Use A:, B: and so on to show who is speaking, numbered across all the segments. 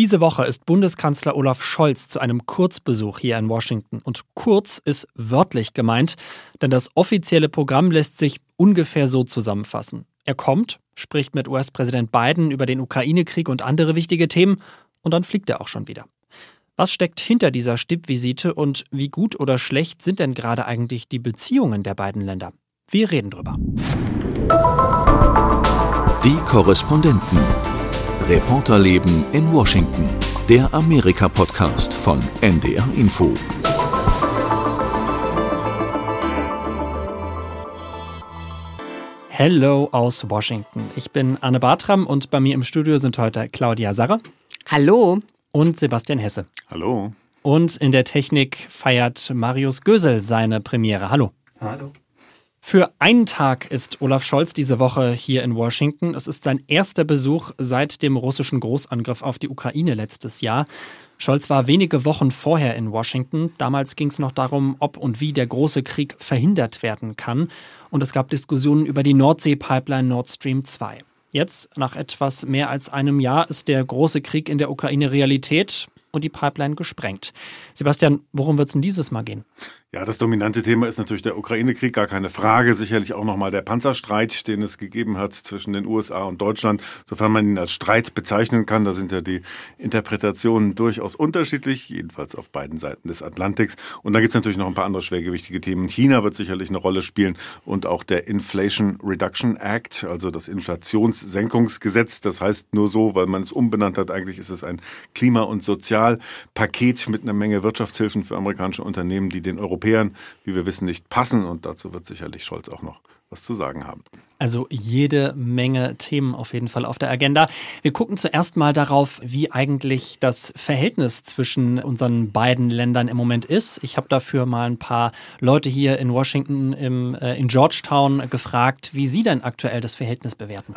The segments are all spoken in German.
A: Diese Woche ist Bundeskanzler Olaf Scholz zu einem Kurzbesuch hier in Washington. Und kurz ist wörtlich gemeint, denn das offizielle Programm lässt sich ungefähr so zusammenfassen. Er kommt, spricht mit US-Präsident Biden über den Ukraine-Krieg und andere wichtige Themen und dann fliegt er auch schon wieder. Was steckt hinter dieser Stippvisite und wie gut oder schlecht sind denn gerade eigentlich die Beziehungen der beiden Länder? Wir reden drüber.
B: Die Korrespondenten. Reporterleben in Washington. Der Amerika-Podcast von NDR Info.
A: Hello aus Washington. Ich bin Anne Bartram und bei mir im Studio sind heute Claudia Sarre.
C: Hallo.
A: Und Sebastian Hesse.
D: Hallo.
A: Und in der Technik feiert Marius Gösel seine Premiere. Hallo.
D: Hallo.
A: Für einen Tag ist Olaf Scholz diese Woche hier in Washington. Es ist sein erster Besuch seit dem russischen Großangriff auf die Ukraine letztes Jahr. Scholz war wenige Wochen vorher in Washington. Damals ging es noch darum, ob und wie der große Krieg verhindert werden kann. Und es gab Diskussionen über die Nordsee-Pipeline Nord Stream 2. Jetzt, nach etwas mehr als einem Jahr, ist der große Krieg in der Ukraine Realität und die Pipeline gesprengt. Sebastian, worum wird es denn dieses Mal gehen?
D: Ja, das dominante Thema ist natürlich der Ukraine-Krieg, gar keine Frage. Sicherlich auch nochmal der Panzerstreit, den es gegeben hat zwischen den USA und Deutschland, sofern man ihn als Streit bezeichnen kann. Da sind ja die Interpretationen durchaus unterschiedlich, jedenfalls auf beiden Seiten des Atlantiks. Und dann gibt es natürlich noch ein paar andere schwergewichtige Themen. China wird sicherlich eine Rolle spielen und auch der Inflation Reduction Act, also das Inflationssenkungsgesetz. Das heißt nur so, weil man es umbenannt hat. Eigentlich ist es ein Klima- und Sozialpaket mit einer Menge Wirtschaftshilfen für amerikanische Unternehmen, die den Europäern Europäern, wie wir wissen, nicht passen. Und dazu wird sicherlich Scholz auch noch was zu sagen haben.
A: Also jede Menge Themen auf jeden Fall auf der Agenda. Wir gucken zuerst mal darauf, wie eigentlich das Verhältnis zwischen unseren beiden Ländern im Moment ist. Ich habe dafür mal ein paar Leute hier in Washington, im, äh, in Georgetown gefragt, wie sie denn aktuell das Verhältnis bewerten.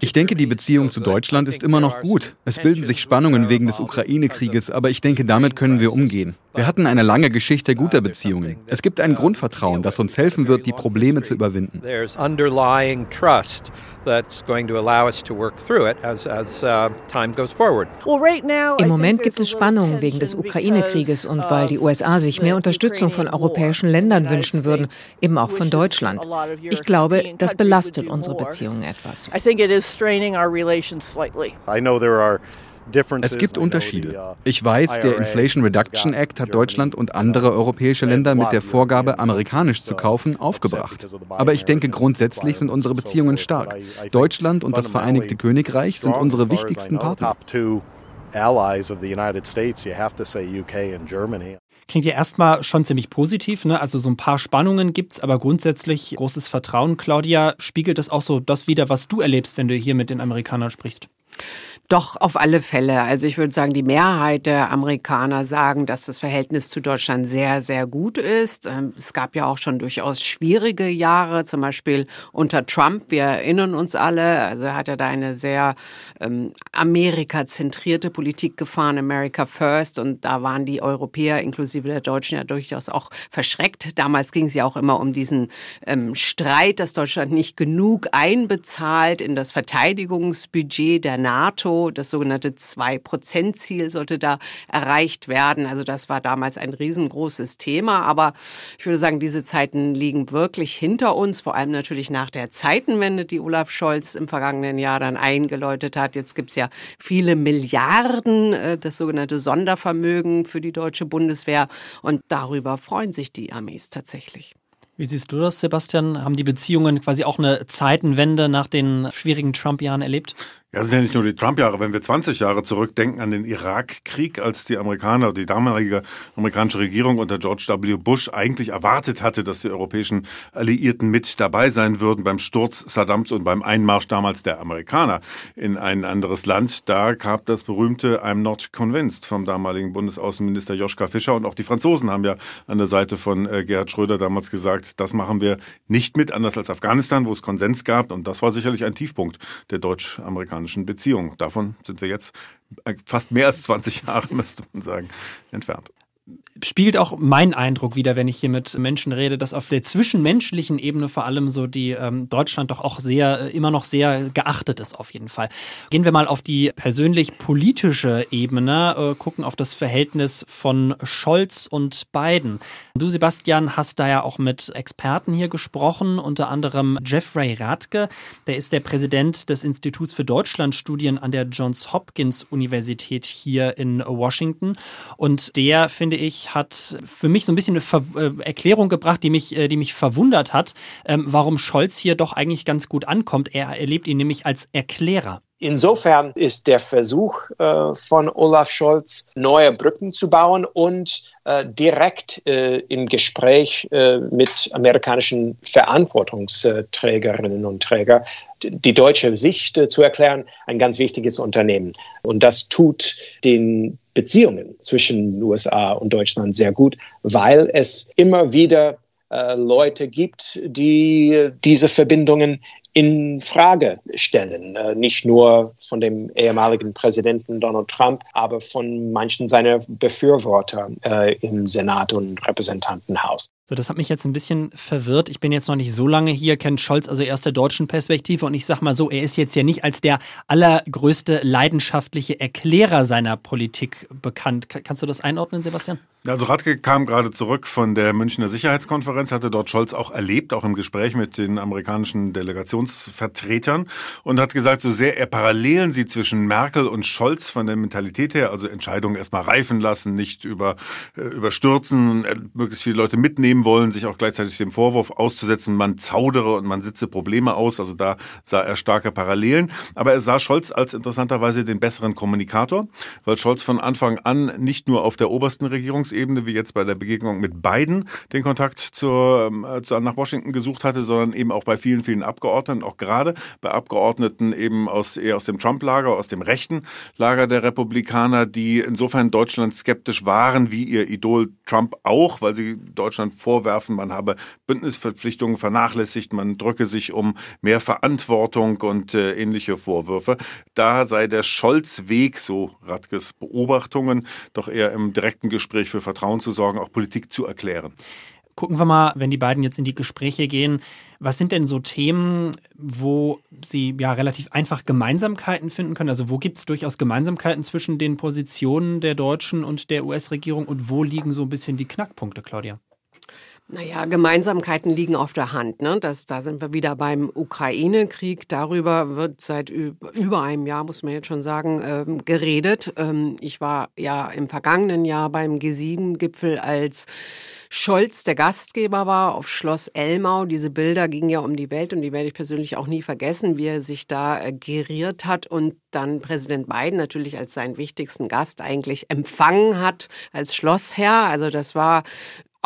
E: Ich denke, die Beziehung zu Deutschland ist immer noch gut. Es bilden sich Spannungen wegen des Ukraine-Krieges, aber ich denke, damit können wir umgehen. Wir hatten eine lange Geschichte guter Beziehungen. Es gibt ein Grundvertrauen, das uns helfen wird, die Probleme zu überwinden
F: underlying trust that's going to allow us to work through it as, as uh, time goes forward.
C: Im Moment gibt es Spannungen wegen des Ukraine-Krieges und weil die USA sich mehr Unterstützung von europäischen Ländern wünschen würden, eben auch von Deutschland. Ich glaube, das belastet unsere Beziehungen etwas.
G: I think it is straining our relations slightly.
E: I know there are es gibt Unterschiede. Uh, ich weiß, der Inflation Reduction Act hat Deutschland und andere europäische Länder mit der Vorgabe, amerikanisch zu kaufen, aufgebracht. Aber ich denke, grundsätzlich sind unsere Beziehungen stark. Deutschland und das Vereinigte Königreich sind unsere wichtigsten Partner.
A: Klingt ja erstmal schon ziemlich positiv, ne? Also so ein paar Spannungen gibt es, aber grundsätzlich großes Vertrauen. Claudia, spiegelt das auch so das wieder, was du erlebst, wenn du hier mit den Amerikanern sprichst?
C: Doch, auf alle Fälle. Also ich würde sagen, die Mehrheit der Amerikaner sagen, dass das Verhältnis zu Deutschland sehr, sehr gut ist. Ähm, es gab ja auch schon durchaus schwierige Jahre, zum Beispiel unter Trump. Wir erinnern uns alle. Also er hat ja da eine sehr ähm, Amerika-zentrierte Politik gefahren, America First. Und da waren die Europäer inklusive der Deutschen ja durchaus auch verschreckt. Damals ging es ja auch immer um diesen ähm, Streit, dass Deutschland nicht genug einbezahlt in das Verteidigungsbudget der NATO das sogenannte Zwei-Prozent-Ziel sollte da erreicht werden. Also das war damals ein riesengroßes Thema. Aber ich würde sagen, diese Zeiten liegen wirklich hinter uns, vor allem natürlich nach der Zeitenwende, die Olaf Scholz im vergangenen Jahr dann eingeläutet hat. Jetzt gibt es ja viele Milliarden, äh, das sogenannte Sondervermögen für die deutsche Bundeswehr. Und darüber freuen sich die Armees tatsächlich.
A: Wie siehst du das, Sebastian? Haben die Beziehungen quasi auch eine Zeitenwende nach den schwierigen Trump-Jahren erlebt?
D: Ja, sind ja nicht nur die Trump-Jahre. Wenn wir 20 Jahre zurückdenken an den Irakkrieg, als die Amerikaner, die damalige amerikanische Regierung unter George W. Bush eigentlich erwartet hatte, dass die europäischen Alliierten mit dabei sein würden beim Sturz Saddams und beim Einmarsch damals der Amerikaner in ein anderes Land, da gab das berühmte I'm not convinced vom damaligen Bundesaußenminister Joschka Fischer und auch die Franzosen haben ja an der Seite von äh, Gerhard Schröder damals gesagt, das machen wir nicht mit, anders als Afghanistan, wo es Konsens gab und das war sicherlich ein Tiefpunkt der deutsch-amerikanischen amerikanischen Beziehung. Davon sind wir jetzt fast mehr als 20 Jahre, müsste man sagen, entfernt.
A: Spiegelt auch mein Eindruck wieder, wenn ich hier mit Menschen rede, dass auf der zwischenmenschlichen Ebene vor allem so die ähm, Deutschland doch auch sehr, äh, immer noch sehr geachtet ist, auf jeden Fall. Gehen wir mal auf die persönlich politische Ebene, äh, gucken auf das Verhältnis von Scholz und Biden. Du, Sebastian, hast da ja auch mit Experten hier gesprochen, unter anderem Jeffrey Radke, der ist der Präsident des Instituts für Deutschlandstudien an der Johns Hopkins Universität hier in Washington. Und der, finde ich, hat für mich so ein bisschen eine Ver äh, Erklärung gebracht, die mich, äh, die mich verwundert hat, ähm, warum Scholz hier doch eigentlich ganz gut ankommt. Er erlebt ihn nämlich als Erklärer.
H: Insofern ist der Versuch äh, von Olaf Scholz, neue Brücken zu bauen und äh, direkt äh, im Gespräch äh, mit amerikanischen Verantwortungsträgerinnen und Trägern die deutsche Sicht äh, zu erklären, ein ganz wichtiges Unternehmen. Und das tut den Beziehungen zwischen USA und Deutschland sehr gut, weil es immer wieder äh, Leute gibt, die diese Verbindungen in Frage stellen. Äh, nicht nur von dem ehemaligen Präsidenten Donald Trump, aber von manchen seiner Befürworter äh, im Senat und Repräsentantenhaus.
A: So, das hat mich jetzt ein bisschen verwirrt. Ich bin jetzt noch nicht so lange hier, kennt Scholz also erst der deutschen Perspektive und ich sag mal so, er ist jetzt ja nicht als der allergrößte leidenschaftliche Erklärer seiner Politik bekannt. Kannst du das einordnen, Sebastian?
D: Also Radke kam gerade zurück von der Münchner Sicherheitskonferenz, hatte dort Scholz auch erlebt, auch im Gespräch mit den amerikanischen Delegationsvertretern und hat gesagt, so sehr er Parallelen sieht zwischen Merkel und Scholz von der Mentalität her, also Entscheidungen erstmal reifen lassen, nicht über, äh, überstürzen, äh, möglichst viele Leute mitnehmen, nehmen wollen, sich auch gleichzeitig dem Vorwurf auszusetzen, man zaudere und man sitze Probleme aus. Also da sah er starke Parallelen. Aber er sah Scholz als interessanterweise den besseren Kommunikator, weil Scholz von Anfang an nicht nur auf der obersten Regierungsebene, wie jetzt bei der Begegnung mit Biden, den Kontakt zur, äh, nach Washington gesucht hatte, sondern eben auch bei vielen, vielen Abgeordneten, auch gerade bei Abgeordneten eben aus, eher aus dem Trump-Lager, aus dem rechten Lager der Republikaner, die insofern Deutschland skeptisch waren, wie ihr Idol Trump auch, weil sie Deutschland vorwerfen, man habe Bündnisverpflichtungen vernachlässigt, man drücke sich um mehr Verantwortung und äh, ähnliche Vorwürfe. Da sei der Scholz-Weg, so Radkes Beobachtungen, doch eher im direkten Gespräch für Vertrauen zu sorgen, auch Politik zu erklären.
A: Gucken wir mal, wenn die beiden jetzt in die Gespräche gehen, was sind denn so Themen, wo Sie ja relativ einfach Gemeinsamkeiten finden können? Also wo gibt es durchaus Gemeinsamkeiten zwischen den Positionen der deutschen und der US-Regierung und wo liegen so ein bisschen die Knackpunkte, Claudia?
C: Naja, Gemeinsamkeiten liegen auf der Hand. Ne? Das, da sind wir wieder beim Ukraine-Krieg. Darüber wird seit über einem Jahr, muss man jetzt schon sagen, ähm, geredet. Ähm, ich war ja im vergangenen Jahr beim G7-Gipfel als Scholz der Gastgeber war auf Schloss Elmau. Diese Bilder gingen ja um die Welt und die werde ich persönlich auch nie vergessen, wie er sich da äh, geriert hat und dann Präsident Biden natürlich als seinen wichtigsten Gast eigentlich empfangen hat als Schlossherr. Also das war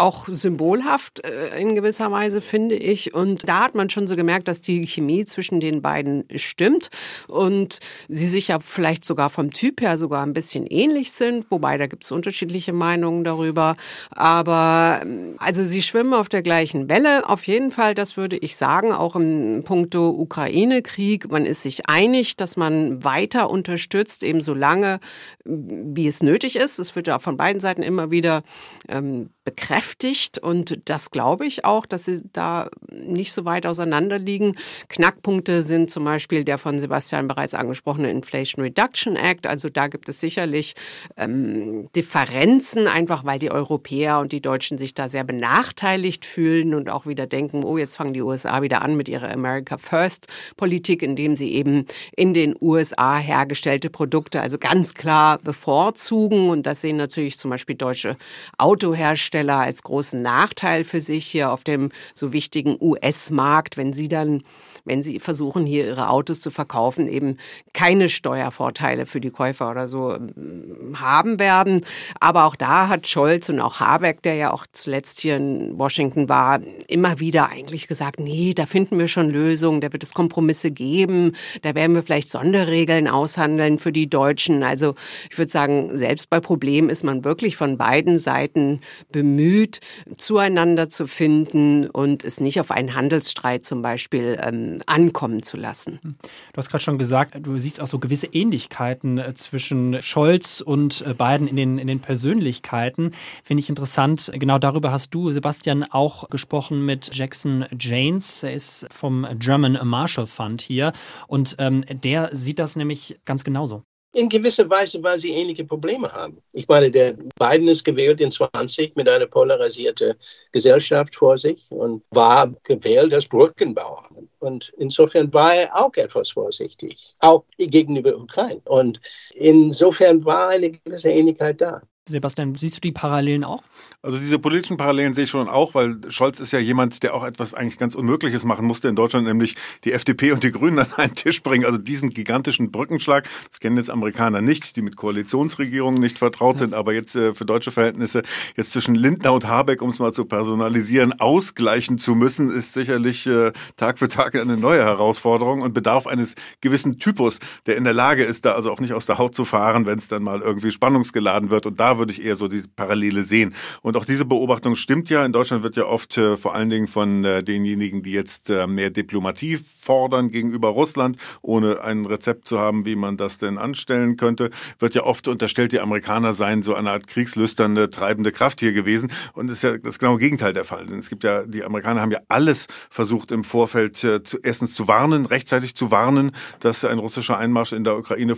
C: auch symbolhaft äh, in gewisser Weise, finde ich. Und da hat man schon so gemerkt, dass die Chemie zwischen den beiden stimmt und sie sich ja vielleicht sogar vom Typ her sogar ein bisschen ähnlich sind, wobei da gibt es unterschiedliche Meinungen darüber. Aber ähm, also sie schwimmen auf der gleichen Welle. Auf jeden Fall, das würde ich sagen, auch im Punkto Ukraine-Krieg. Man ist sich einig, dass man weiter unterstützt, eben so lange, wie es nötig ist. Es wird ja von beiden Seiten immer wieder ähm, bekräftigt und das glaube ich auch, dass sie da nicht so weit auseinander liegen. Knackpunkte sind zum Beispiel der von Sebastian bereits angesprochene Inflation Reduction Act. Also da gibt es sicherlich ähm, Differenzen, einfach weil die Europäer und die Deutschen sich da sehr benachteiligt fühlen und auch wieder denken, oh, jetzt fangen die USA wieder an mit ihrer America First Politik, indem sie eben in den USA hergestellte Produkte also ganz klar bevorzugen. Und das sehen natürlich zum Beispiel deutsche Autohersteller Hersteller als großen Nachteil für sich hier auf dem so wichtigen US-Markt, wenn sie dann wenn sie versuchen, hier ihre Autos zu verkaufen, eben keine Steuervorteile für die Käufer oder so ähm, haben werden. Aber auch da hat Scholz und auch Habeck, der ja auch zuletzt hier in Washington war, immer wieder eigentlich gesagt, nee, da finden wir schon Lösungen, da wird es Kompromisse geben, da werden wir vielleicht Sonderregeln aushandeln für die Deutschen. Also ich würde sagen, selbst bei Problemen ist man wirklich von beiden Seiten bemüht, zueinander zu finden und es nicht auf einen Handelsstreit zum Beispiel ähm, ankommen zu lassen.
A: Du hast gerade schon gesagt, du siehst auch so gewisse Ähnlichkeiten äh, zwischen Scholz und äh, Biden in den, in den Persönlichkeiten. Finde ich interessant. Genau darüber hast du, Sebastian, auch gesprochen mit Jackson Janes. Er ist vom German Marshall Fund hier und ähm, der sieht das nämlich ganz genauso
I: in gewisser Weise, weil sie ähnliche Probleme haben. Ich meine, der Biden ist gewählt in 20 mit einer polarisierten Gesellschaft vor sich und war gewählt als Brückenbauer. Und insofern war er auch etwas vorsichtig, auch gegenüber Ukraine. Und insofern war eine gewisse Ähnlichkeit da.
A: Sebastian, siehst du die Parallelen auch?
D: Also diese politischen Parallelen sehe ich schon auch, weil Scholz ist ja jemand, der auch etwas eigentlich ganz Unmögliches machen musste in Deutschland, nämlich die FDP und die Grünen an einen Tisch bringen. Also diesen gigantischen Brückenschlag, das kennen jetzt Amerikaner nicht, die mit Koalitionsregierungen nicht vertraut sind, aber jetzt äh, für deutsche Verhältnisse jetzt zwischen Lindner und Habeck, um es mal zu personalisieren, ausgleichen zu müssen, ist sicherlich äh, Tag für Tag eine neue Herausforderung und bedarf eines gewissen Typus, der in der Lage ist, da also auch nicht aus der Haut zu fahren, wenn es dann mal irgendwie spannungsgeladen wird. Und da würde ich eher so diese Parallele sehen. Und auch diese Beobachtung stimmt ja. In Deutschland wird ja oft äh, vor allen Dingen von äh, denjenigen, die jetzt äh, mehr Diplomatie fordern gegenüber Russland, ohne ein Rezept zu haben, wie man das denn anstellen könnte, wird ja oft unterstellt, die Amerikaner seien so eine Art kriegslüsternde, treibende Kraft hier gewesen. Und das ist ja das genaue Gegenteil der Fall. Denn es gibt ja, die Amerikaner haben ja alles versucht im Vorfeld äh, zu, erstens zu warnen, rechtzeitig zu warnen, dass ein russischer Einmarsch in der Ukraine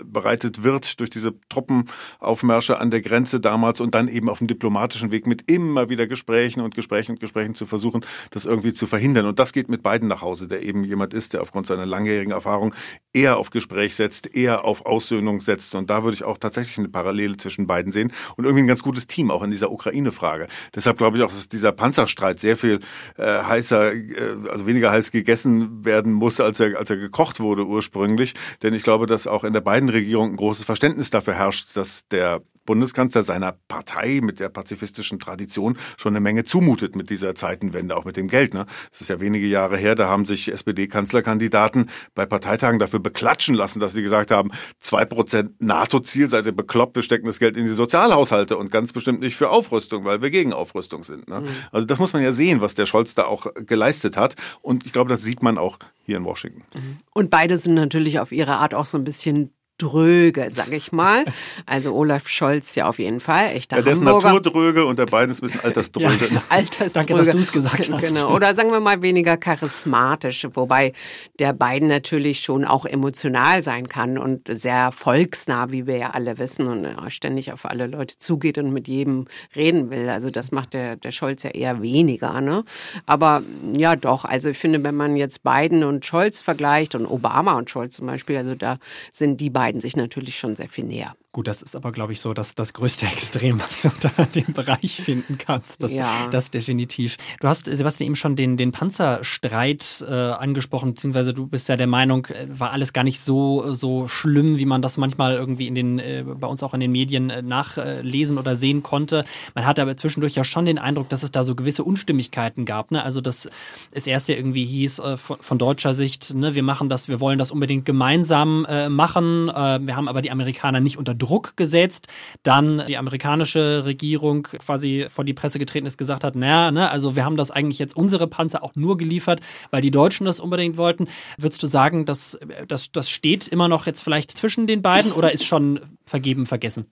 D: vorbereitet wird durch diese Truppenaufmärsche an der Grenze damals und dann eben auf dem diplomatischen Weg mit immer wieder Gesprächen und Gesprächen und Gesprächen zu versuchen, das irgendwie zu verhindern. Und das geht mit beiden nach Hause, der eben jemand ist, der aufgrund seiner langjährigen Erfahrung eher auf Gespräch setzt, eher auf Aussöhnung setzt. Und da würde ich auch tatsächlich eine Parallele zwischen beiden sehen und irgendwie ein ganz gutes Team auch in dieser Ukraine-Frage. Deshalb glaube ich auch, dass dieser Panzerstreit sehr viel äh, heißer, äh, also weniger heiß gegessen werden muss, als er, als er gekocht wurde ursprünglich. Denn ich glaube, dass auch in der beiden Regierung ein großes Verständnis dafür herrscht, dass der Bundeskanzler seiner Partei mit der pazifistischen Tradition schon eine Menge zumutet mit dieser Zeitenwende, auch mit dem Geld. Ne? Das ist ja wenige Jahre her, da haben sich SPD-Kanzlerkandidaten bei Parteitagen dafür beklatschen lassen, dass sie gesagt haben, zwei Prozent NATO-Ziel, seid ihr bekloppt, wir stecken das Geld in die Sozialhaushalte und ganz bestimmt nicht für Aufrüstung, weil wir gegen Aufrüstung sind. Ne? Mhm. Also das muss man ja sehen, was der Scholz da auch geleistet hat. Und ich glaube, das sieht man auch hier in Washington.
C: Und beide sind natürlich auf ihre Art auch so ein bisschen dröge, sag ich mal. Also Olaf Scholz ja auf jeden Fall, echter ja,
D: der
C: Hamburger.
D: ist naturdröge und der beiden ist ein bisschen altersdröge.
C: Ja, altersdröge.
A: Danke, dass du es gesagt hast.
C: Genau. Oder sagen wir mal weniger charismatisch, wobei der beiden natürlich schon auch emotional sein kann und sehr volksnah, wie wir ja alle wissen und ständig auf alle Leute zugeht und mit jedem reden will. Also das macht der, der Scholz ja eher weniger. Ne? Aber ja doch, also ich finde, wenn man jetzt Biden und Scholz vergleicht und Obama und Scholz zum Beispiel, also da sind die beiden beiden sich natürlich schon sehr viel näher.
A: Gut, das ist aber, glaube ich, so das, das größte Extrem, was du unter dem Bereich finden kannst. Das, ja. das definitiv. Du hast, Sebastian, eben schon den, den Panzerstreit äh, angesprochen, beziehungsweise du bist ja der Meinung, äh, war alles gar nicht so, so schlimm, wie man das manchmal irgendwie in den, äh, bei uns auch in den Medien äh, nachlesen oder sehen konnte. Man hatte aber zwischendurch ja schon den Eindruck, dass es da so gewisse Unstimmigkeiten gab. Ne? Also, dass es erst ja irgendwie hieß, äh, von, von, deutscher Sicht, ne, wir machen das, wir wollen das unbedingt gemeinsam machen. wir haben aber die Amerikaner nicht unter Druck gesetzt. Dann die amerikanische Regierung quasi vor die Presse getreten ist, gesagt hat, naja, ne, also wir haben das eigentlich jetzt unsere Panzer auch nur geliefert, weil die Deutschen das unbedingt wollten. Würdest du sagen, dass das, das steht immer noch jetzt vielleicht zwischen den beiden oder ist schon vergeben, vergessen?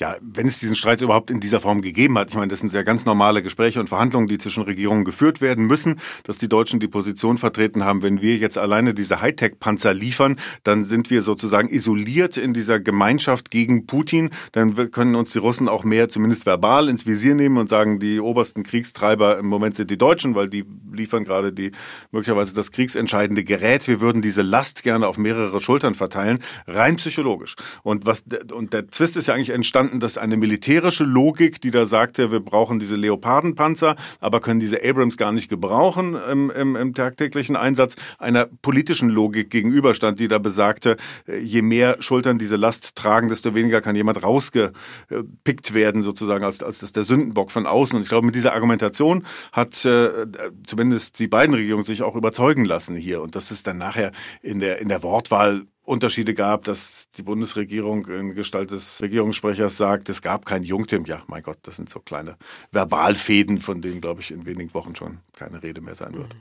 D: Ja, wenn es diesen Streit überhaupt in dieser Form gegeben hat, ich meine, das sind sehr ganz normale Gespräche und Verhandlungen, die zwischen Regierungen geführt werden müssen, dass die Deutschen die Position vertreten haben, wenn wir jetzt alleine diese Hightech-Panzer liefern, dann sind wir sozusagen isoliert in dieser Gemeinschaft gegen Putin. Dann können uns die Russen auch mehr, zumindest verbal, ins Visier nehmen und sagen, die obersten Kriegstreiber im Moment sind die Deutschen, weil die liefern gerade die möglicherweise das kriegsentscheidende Gerät. Wir würden diese Last gerne auf mehrere Schultern verteilen, rein psychologisch. Und was und der Zwist ist ja eigentlich entstanden, dass eine militärische Logik, die da sagte, wir brauchen diese Leopardenpanzer, aber können diese Abrams gar nicht gebrauchen im, im, im tagtäglichen Einsatz, einer politischen Logik gegenüberstand, die da besagte, äh, je mehr Schultern diese Last tragen, desto weniger kann jemand rausgepickt werden, sozusagen, als, als das der Sündenbock von außen. Und ich glaube, mit dieser Argumentation hat äh, zumindest die beiden Regierungen sich auch überzeugen lassen hier. Und das ist dann nachher in der, in der Wortwahl Unterschiede gab, dass die Bundesregierung in Gestalt des Regierungssprechers sagt, es gab kein Jungtim. Ja, mein Gott, das sind so kleine Verbalfäden, von denen, glaube ich, in wenigen Wochen schon keine Rede mehr sein wird.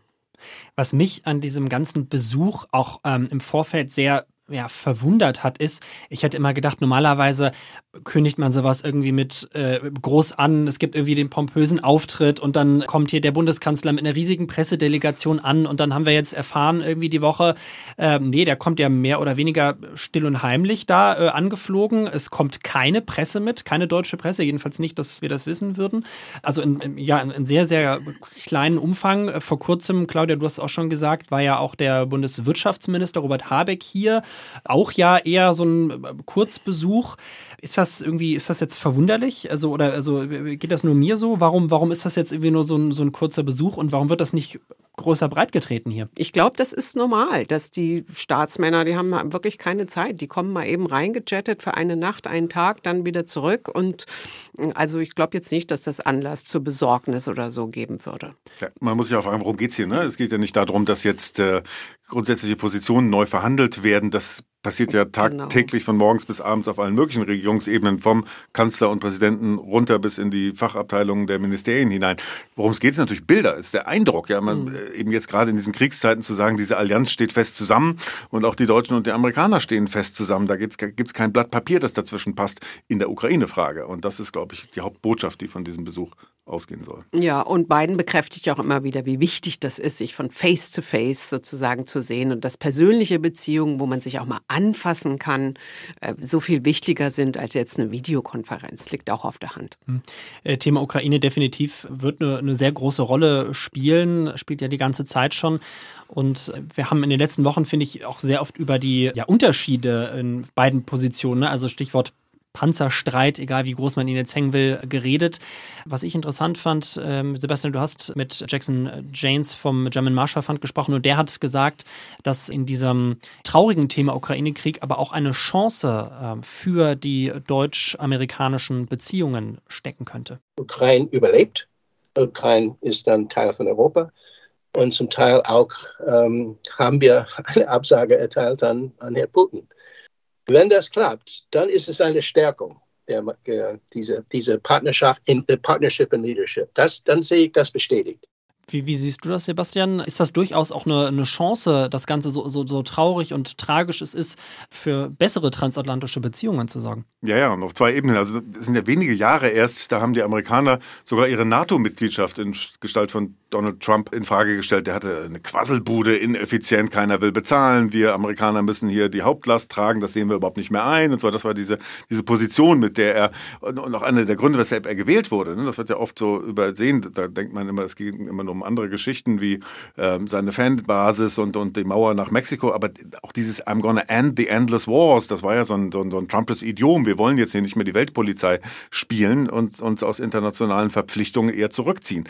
A: Was mich an diesem ganzen Besuch auch ähm, im Vorfeld sehr ja, verwundert hat, ist, ich hätte immer gedacht, normalerweise kündigt man sowas irgendwie mit äh, groß an. Es gibt irgendwie den pompösen Auftritt und dann kommt hier der Bundeskanzler mit einer riesigen Pressedelegation an und dann haben wir jetzt erfahren irgendwie die Woche, äh, nee, der kommt ja mehr oder weniger still und heimlich da äh, angeflogen. Es kommt keine Presse mit, keine deutsche Presse, jedenfalls nicht, dass wir das wissen würden. Also in, in ja, in, sehr, sehr kleinen Umfang. Vor kurzem, Claudia, du hast auch schon gesagt, war ja auch der Bundeswirtschaftsminister Robert Habeck hier. Auch ja eher so ein Kurzbesuch. Ist das irgendwie, ist das jetzt verwunderlich? Also, oder also geht das nur mir so? Warum, warum ist das jetzt irgendwie nur so ein, so ein kurzer Besuch und warum wird das nicht größer breit getreten hier?
C: Ich glaube, das ist normal, dass die Staatsmänner, die haben wirklich keine Zeit. Die kommen mal eben reingejettet für eine Nacht, einen Tag, dann wieder zurück. Und also ich glaube jetzt nicht, dass das Anlass zur Besorgnis oder so geben würde.
D: Ja, man muss sich auch fragen, worum geht es hier? Ne? Es geht ja nicht darum, dass jetzt äh, grundsätzliche Positionen neu verhandelt werden. Das passiert ja genau. tagtäglich von morgens bis abends auf allen möglichen Regierungsebenen, vom Kanzler und Präsidenten runter bis in die Fachabteilungen der Ministerien hinein. Worum es geht, ist natürlich Bilder, ist der Eindruck. Ja, man mhm. Äh, eben jetzt gerade in diesen Kriegszeiten zu sagen, diese Allianz steht fest zusammen und auch die Deutschen und die Amerikaner stehen fest zusammen. Da gibt es kein Blatt Papier, das dazwischen passt in der Ukraine-Frage. Und das ist, glaube ich, die Hauptbotschaft, die von diesem Besuch ausgehen soll.
C: Ja, und Biden bekräftigt auch immer wieder, wie wichtig das ist, sich von Face to Face sozusagen zu sehen und dass persönliche Beziehungen, wo man sich auch mal anfassen kann, äh, so viel wichtiger sind als jetzt eine Videokonferenz. Liegt auch auf der Hand.
A: Hm. Äh, Thema Ukraine definitiv wird eine, eine sehr große Rolle spielen, spielt ja die ganze Zeit schon. Und wir haben in den letzten Wochen, finde ich, auch sehr oft über die ja, Unterschiede in beiden Positionen, ne? also Stichwort Panzerstreit, egal wie groß man ihn jetzt hängen will, geredet. Was ich interessant fand, ähm, Sebastian, du hast mit Jackson Janes vom German Marshall Fund gesprochen und der hat gesagt, dass in diesem traurigen Thema Ukraine-Krieg aber auch eine Chance äh, für die deutsch-amerikanischen Beziehungen stecken könnte.
I: Ukraine überlebt. Ukraine ist dann Teil von Europa. Und zum Teil auch ähm, haben wir eine Absage erteilt an, an Herrn Putin. Wenn das klappt, dann ist es eine Stärkung, der, der, diese, diese Partnerschaft in the Partnership and Leadership. Das, dann sehe ich das bestätigt.
A: Wie, wie, siehst du das, Sebastian? Ist das durchaus auch eine, eine Chance, das Ganze so, so, so, traurig und tragisch es ist, für bessere transatlantische Beziehungen zu sorgen?
D: Ja, ja, und auf zwei Ebenen. Also es sind ja wenige Jahre erst, da haben die Amerikaner sogar ihre NATO-Mitgliedschaft in Gestalt von Donald Trump in Frage gestellt. Der hatte eine Quasselbude, ineffizient, keiner will bezahlen. Wir Amerikaner müssen hier die Hauptlast tragen, das sehen wir überhaupt nicht mehr ein. Und zwar, das war diese, diese Position, mit der er, und auch einer der Gründe, weshalb er gewählt wurde. Ne? Das wird ja oft so übersehen. Da denkt man immer, es ging immer nur um andere Geschichten wie ähm, seine Fanbasis und, und die Mauer nach Mexiko. Aber auch dieses I'm gonna end the endless wars, das war ja so ein, so ein, so ein Trumpes Idiom. Wir wollen jetzt hier nicht mehr die Weltpolizei spielen und uns aus internationalen Verpflichtungen eher zurückziehen.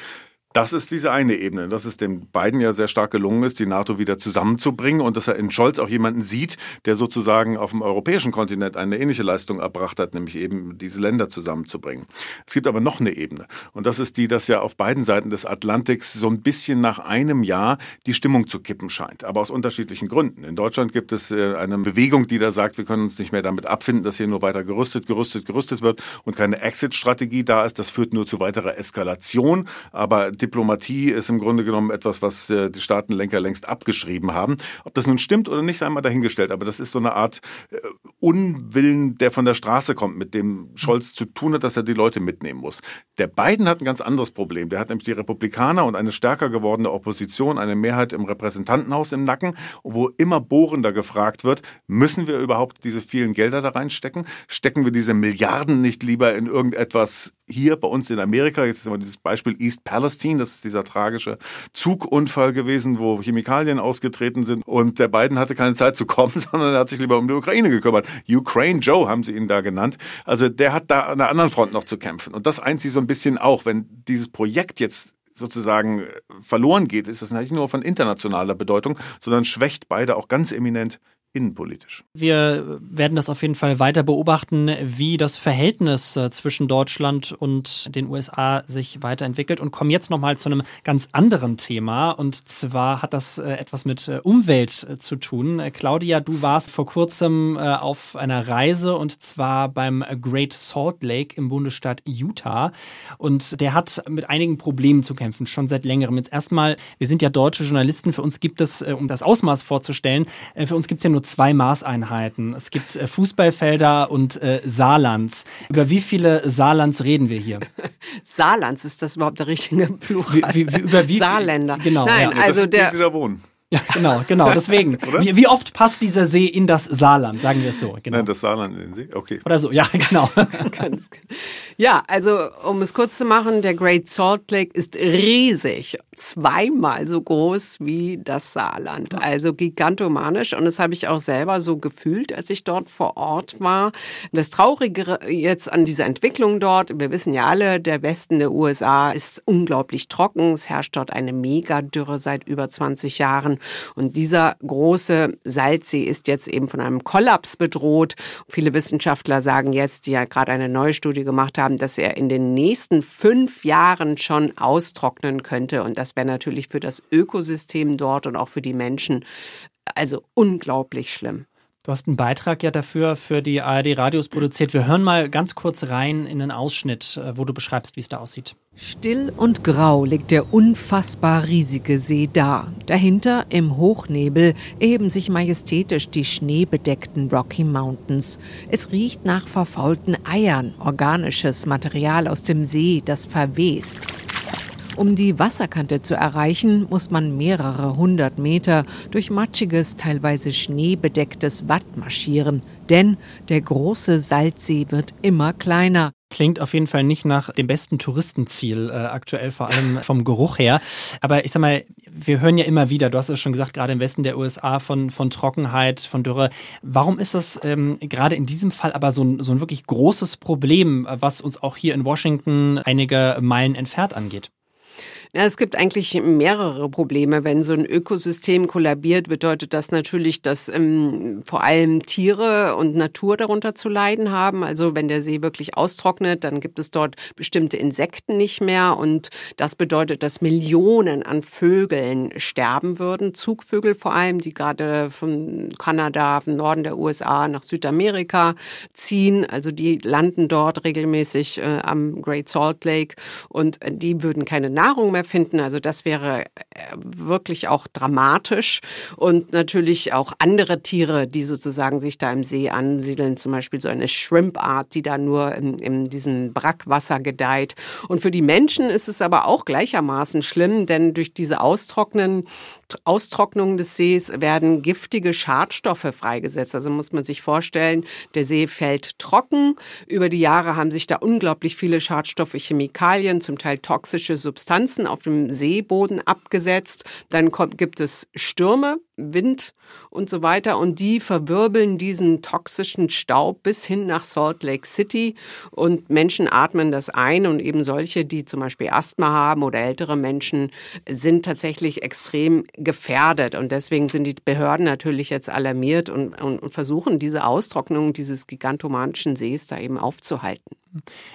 D: Das ist diese eine Ebene, dass es dem Biden ja sehr stark gelungen ist, die NATO wieder zusammenzubringen und dass er in Scholz auch jemanden sieht, der sozusagen auf dem europäischen Kontinent eine ähnliche Leistung erbracht hat, nämlich eben diese Länder zusammenzubringen. Es gibt aber noch eine Ebene und das ist die, dass ja auf beiden Seiten des Atlantiks so ein bisschen nach einem Jahr die Stimmung zu kippen scheint, aber aus unterschiedlichen Gründen. In Deutschland gibt es äh, eine Bewegung, die da sagt, wir können uns nicht mehr damit abfinden, dass hier nur weiter gerüstet, gerüstet, gerüstet wird und keine Exit-Strategie da ist. Das führt nur zu weiterer Eskalation, aber Diplomatie ist im Grunde genommen etwas, was äh, die Staatenlenker längst abgeschrieben haben. Ob das nun stimmt oder nicht, sei mal dahingestellt. Aber das ist so eine Art äh, Unwillen, der von der Straße kommt, mit dem Scholz zu tun hat, dass er die Leute mitnehmen muss. Der Biden hat ein ganz anderes Problem. Der hat nämlich die Republikaner und eine stärker gewordene Opposition, eine Mehrheit im Repräsentantenhaus im Nacken, wo immer bohrender gefragt wird, müssen wir überhaupt diese vielen Gelder da reinstecken? Stecken wir diese Milliarden nicht lieber in irgendetwas hier bei uns in Amerika? Jetzt ist immer dieses Beispiel East Palestine das ist dieser tragische Zugunfall gewesen, wo Chemikalien ausgetreten sind und der Biden hatte keine Zeit zu kommen, sondern er hat sich lieber um die Ukraine gekümmert. Ukraine Joe haben sie ihn da genannt. Also der hat da an der anderen Front noch zu kämpfen. Und das eint sie so ein bisschen auch, wenn dieses Projekt jetzt sozusagen verloren geht, ist das nicht nur von internationaler Bedeutung, sondern schwächt beide auch ganz eminent innenpolitisch.
A: Wir werden das auf jeden Fall weiter beobachten, wie das Verhältnis äh, zwischen Deutschland und den USA sich weiterentwickelt und kommen jetzt nochmal zu einem ganz anderen Thema. Und zwar hat das äh, etwas mit äh, Umwelt zu tun. Claudia, du warst vor kurzem auf einer Reise und zwar beim Great Salt Lake im Bundesstaat Utah. Und der hat mit einigen Problemen zu kämpfen, schon seit längerem. Jetzt erstmal, wir sind ja deutsche Journalisten, für uns gibt es, um das Ausmaß vorzustellen, für uns gibt es ja nur nur zwei Maßeinheiten. Es gibt äh, Fußballfelder und äh, Saarlands. Über wie viele Saarlands reden wir hier?
C: Saarlands, ist das überhaupt der richtige Plural?
A: Wie, wie, über wie
C: Saarländer.
A: Genau.
C: Nein,
A: ja.
C: also der,
D: die da wohnen.
A: Ja, genau, genau. Deswegen. wie, wie, oft passt dieser See in das Saarland? Sagen wir es so.
D: Genau. Nein, das Saarland in den See. Okay.
A: Oder so, ja, genau.
C: ja, also um es kurz zu machen, der Great Salt Lake ist riesig. Zweimal so groß wie das Saarland. Also gigantomanisch. Und das habe ich auch selber so gefühlt, als ich dort vor Ort war. Das Traurige jetzt an dieser Entwicklung dort, wir wissen ja alle, der Westen der USA ist unglaublich trocken. Es herrscht dort eine Megadürre seit über 20 Jahren. Und dieser große Salzsee ist jetzt eben von einem Kollaps bedroht. Viele Wissenschaftler sagen jetzt, die ja gerade eine neue Studie gemacht haben, dass er in den nächsten fünf Jahren schon austrocknen könnte. Und das wäre natürlich für das Ökosystem dort und auch für die Menschen also unglaublich schlimm.
A: Du hast einen Beitrag ja dafür für die ARD Radios produziert. Wir hören mal ganz kurz rein in einen Ausschnitt, äh, wo du beschreibst, wie es da aussieht.
J: Still und grau liegt der unfassbar riesige See da. Dahinter im Hochnebel erheben sich majestätisch die schneebedeckten Rocky Mountains. Es riecht nach verfaulten Eiern, organisches Material aus dem See, das verwest. Um die Wasserkante zu erreichen, muss man mehrere hundert Meter durch matschiges, teilweise schneebedecktes Watt marschieren. Denn der große Salzsee wird immer kleiner.
A: Klingt auf jeden Fall nicht nach dem besten Touristenziel, äh, aktuell vor allem vom Geruch her. Aber ich sag mal, wir hören ja immer wieder, du hast es schon gesagt, gerade im Westen der USA von, von Trockenheit, von Dürre. Warum ist das ähm, gerade in diesem Fall aber so ein, so ein wirklich großes Problem, was uns auch hier in Washington einige Meilen entfernt angeht?
C: Ja, es gibt eigentlich mehrere Probleme. Wenn so ein Ökosystem kollabiert, bedeutet das natürlich, dass ähm, vor allem Tiere und Natur darunter zu leiden haben. Also wenn der See wirklich austrocknet, dann gibt es dort bestimmte Insekten nicht mehr und das bedeutet, dass Millionen an Vögeln sterben würden. Zugvögel vor allem, die gerade von Kanada, vom Norden der USA nach Südamerika ziehen. Also die landen dort regelmäßig äh, am Great Salt Lake und äh, die würden keine Nahrung mehr mehr finden. Also das wäre äh, wirklich auch dramatisch. Und natürlich auch andere Tiere, die sozusagen sich da im See ansiedeln, zum Beispiel so eine Shrimp-Art, die da nur in, in diesem Brackwasser gedeiht. Und für die Menschen ist es aber auch gleichermaßen schlimm, denn durch diese Austrocknen, Austrocknung des Sees werden giftige Schadstoffe freigesetzt. Also muss man sich vorstellen, der See fällt trocken. Über die Jahre haben sich da unglaublich viele Schadstoffe, Chemikalien, zum Teil toxische Substanzen auf dem Seeboden abgesetzt. Dann kommt, gibt es Stürme, Wind und so weiter und die verwirbeln diesen toxischen Staub bis hin nach Salt Lake City und Menschen atmen das ein und eben solche, die zum Beispiel Asthma haben oder ältere Menschen, sind tatsächlich extrem gefährdet und deswegen sind die Behörden natürlich jetzt alarmiert und, und, und versuchen diese Austrocknung dieses gigantomanischen Sees da eben aufzuhalten.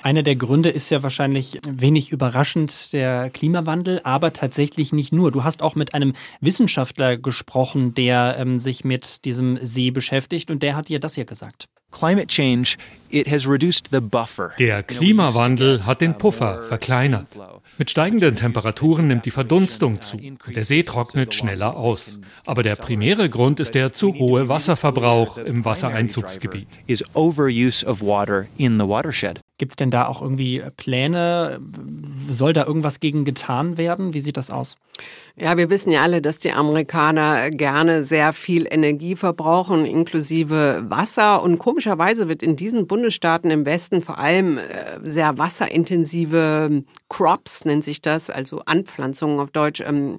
A: Einer der Gründe ist ja wahrscheinlich wenig überraschend der Klimawandel, aber tatsächlich nicht nur. Du hast auch mit einem Wissenschaftler gesprochen, der ähm, sich mit diesem See beschäftigt und der hat dir das hier gesagt.
K: Der Klimawandel hat den Puffer verkleinert. Mit steigenden Temperaturen nimmt die Verdunstung zu und der See trocknet schneller aus. Aber der primäre Grund ist der zu hohe Wasserverbrauch im Wassereinzugsgebiet.
A: Gibt es denn da auch irgendwie Pläne? Soll da irgendwas gegen getan werden? Wie sieht das aus?
C: Ja, wir wissen ja alle, dass die Amerikaner gerne sehr viel Energie verbrauchen, inklusive Wasser. Und komischerweise wird in diesen Bundesstaaten im Westen vor allem äh, sehr wasserintensive Crops, nennt sich das, also Anpflanzungen auf Deutsch, ähm,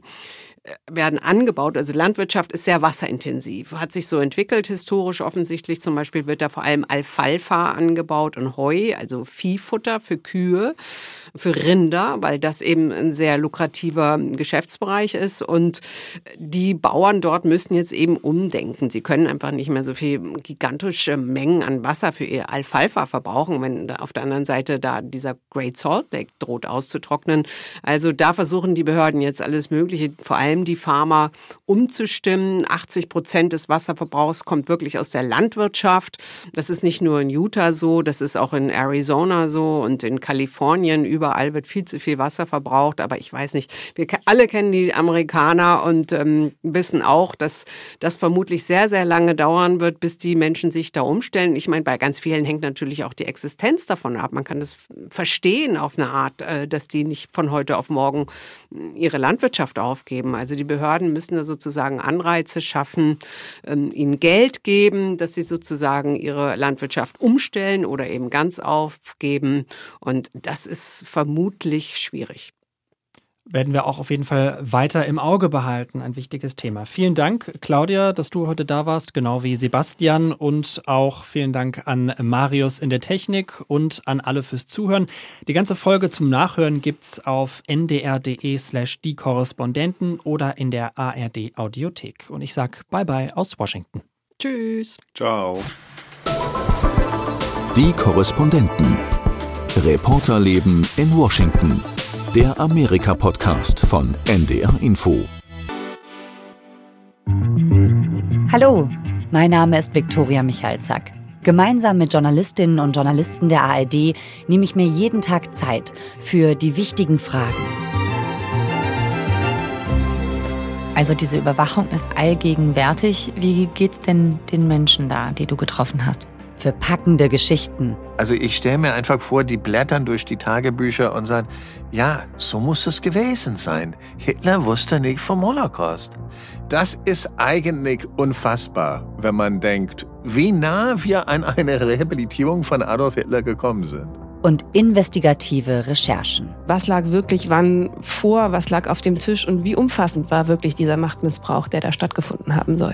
C: werden angebaut. Also Landwirtschaft ist sehr wasserintensiv, hat sich so entwickelt historisch offensichtlich. Zum Beispiel wird da vor allem Alfalfa angebaut und Heu, also Viehfutter für Kühe, für Rinder, weil das eben ein sehr lukrativer Geschäftsbereich ist. Und die Bauern dort müssen jetzt eben umdenken. Sie können einfach nicht mehr so viel gigantische Mengen an Wasser für ihr Alfalfa verbrauchen, wenn auf der anderen Seite da dieser Great Salt Lake droht auszutrocknen. Also da versuchen die Behörden jetzt alles Mögliche, vor allem die Farmer umzustimmen. 80 Prozent des Wasserverbrauchs kommt wirklich aus der Landwirtschaft. Das ist nicht nur in Utah so, das ist auch in Arizona so und in Kalifornien. Überall wird viel zu viel Wasser verbraucht. Aber ich weiß nicht, wir alle kennen die Amerikaner und ähm, wissen auch, dass das vermutlich sehr, sehr lange dauern wird, bis die Menschen sich da umstellen. Ich meine, bei ganz vielen hängt natürlich auch die Existenz davon ab. Man kann das verstehen auf eine Art, äh, dass die nicht von heute auf morgen äh, ihre Landwirtschaft aufgeben. Also die Behörden müssen da sozusagen Anreize schaffen, ähm, ihnen Geld geben, dass sie sozusagen ihre Landwirtschaft umstellen oder eben ganz aufgeben. Und das ist vermutlich schwierig
A: werden wir auch auf jeden Fall weiter im Auge behalten. Ein wichtiges Thema. Vielen Dank, Claudia, dass du heute da warst, genau wie Sebastian. Und auch vielen Dank an Marius in der Technik und an alle fürs Zuhören. Die ganze Folge zum Nachhören gibt's auf ndr.de slash die Korrespondenten oder in der ARD Audiothek. Und ich sag bye bye aus Washington.
C: Tschüss.
D: Ciao.
B: Die Korrespondenten. Reporterleben in Washington der Amerika-Podcast von NDR Info.
L: Hallo, mein Name ist Viktoria Michalzack. Gemeinsam mit Journalistinnen und Journalisten der ARD nehme ich mir jeden Tag Zeit für die wichtigen Fragen.
M: Also diese Überwachung ist allgegenwärtig. Wie geht's denn den Menschen da, die du getroffen hast?
L: Für packende Geschichten.
N: Also ich stelle mir einfach vor, die blättern durch die Tagebücher und sagen, ja, so muss es gewesen sein. Hitler wusste nicht vom Holocaust. Das ist eigentlich unfassbar, wenn man denkt, wie nah wir an eine Rehabilitierung von Adolf Hitler gekommen sind
L: und investigative Recherchen.
O: Was lag wirklich wann vor, was lag auf dem Tisch und wie umfassend war wirklich dieser Machtmissbrauch, der da stattgefunden haben soll?